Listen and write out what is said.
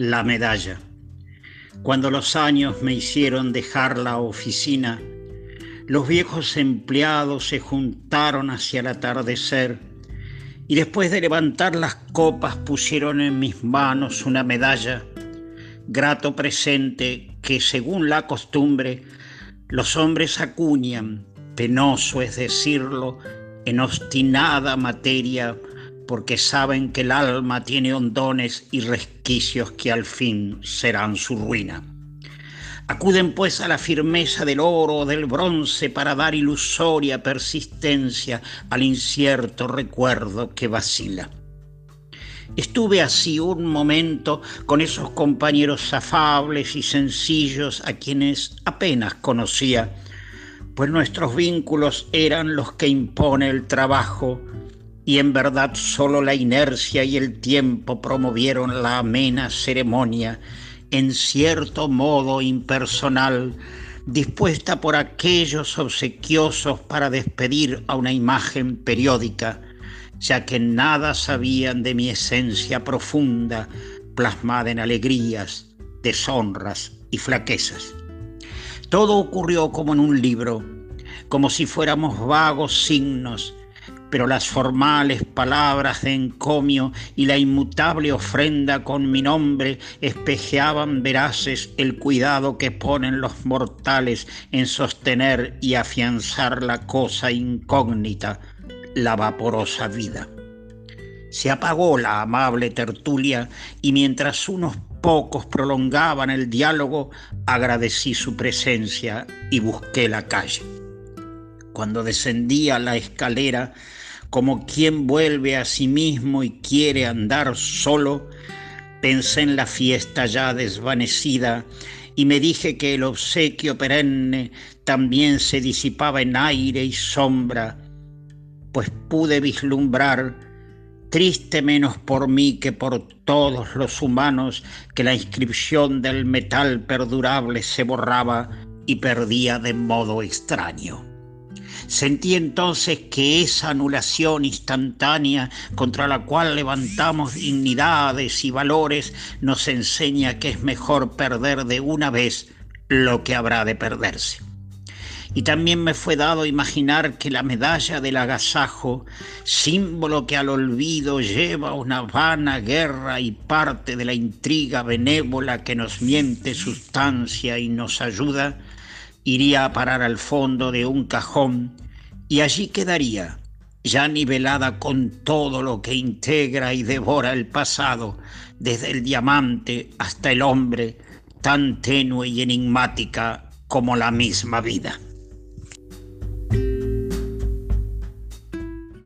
la medalla. Cuando los años me hicieron dejar la oficina, los viejos empleados se juntaron hacia el atardecer y después de levantar las copas pusieron en mis manos una medalla, grato presente que según la costumbre los hombres acuñan, penoso es decirlo, en obstinada materia porque saben que el alma tiene hondones y resquicios que al fin serán su ruina. Acuden pues a la firmeza del oro o del bronce para dar ilusoria persistencia al incierto recuerdo que vacila. Estuve así un momento con esos compañeros afables y sencillos a quienes apenas conocía, pues nuestros vínculos eran los que impone el trabajo y en verdad solo la inercia y el tiempo promovieron la amena ceremonia, en cierto modo impersonal, dispuesta por aquellos obsequiosos para despedir a una imagen periódica, ya que nada sabían de mi esencia profunda, plasmada en alegrías, deshonras y flaquezas. Todo ocurrió como en un libro, como si fuéramos vagos signos, pero las formales palabras de encomio y la inmutable ofrenda con mi nombre espejeaban veraces el cuidado que ponen los mortales en sostener y afianzar la cosa incógnita, la vaporosa vida. Se apagó la amable tertulia y mientras unos pocos prolongaban el diálogo, agradecí su presencia y busqué la calle. Cuando descendía la escalera, como quien vuelve a sí mismo y quiere andar solo, pensé en la fiesta ya desvanecida y me dije que el obsequio perenne también se disipaba en aire y sombra, pues pude vislumbrar, triste menos por mí que por todos los humanos, que la inscripción del metal perdurable se borraba y perdía de modo extraño. Sentí entonces que esa anulación instantánea contra la cual levantamos dignidades y valores nos enseña que es mejor perder de una vez lo que habrá de perderse. Y también me fue dado imaginar que la medalla del agasajo, símbolo que al olvido lleva una vana guerra y parte de la intriga benévola que nos miente sustancia y nos ayuda, iría a parar al fondo de un cajón y allí quedaría, ya nivelada con todo lo que integra y devora el pasado, desde el diamante hasta el hombre, tan tenue y enigmática como la misma vida.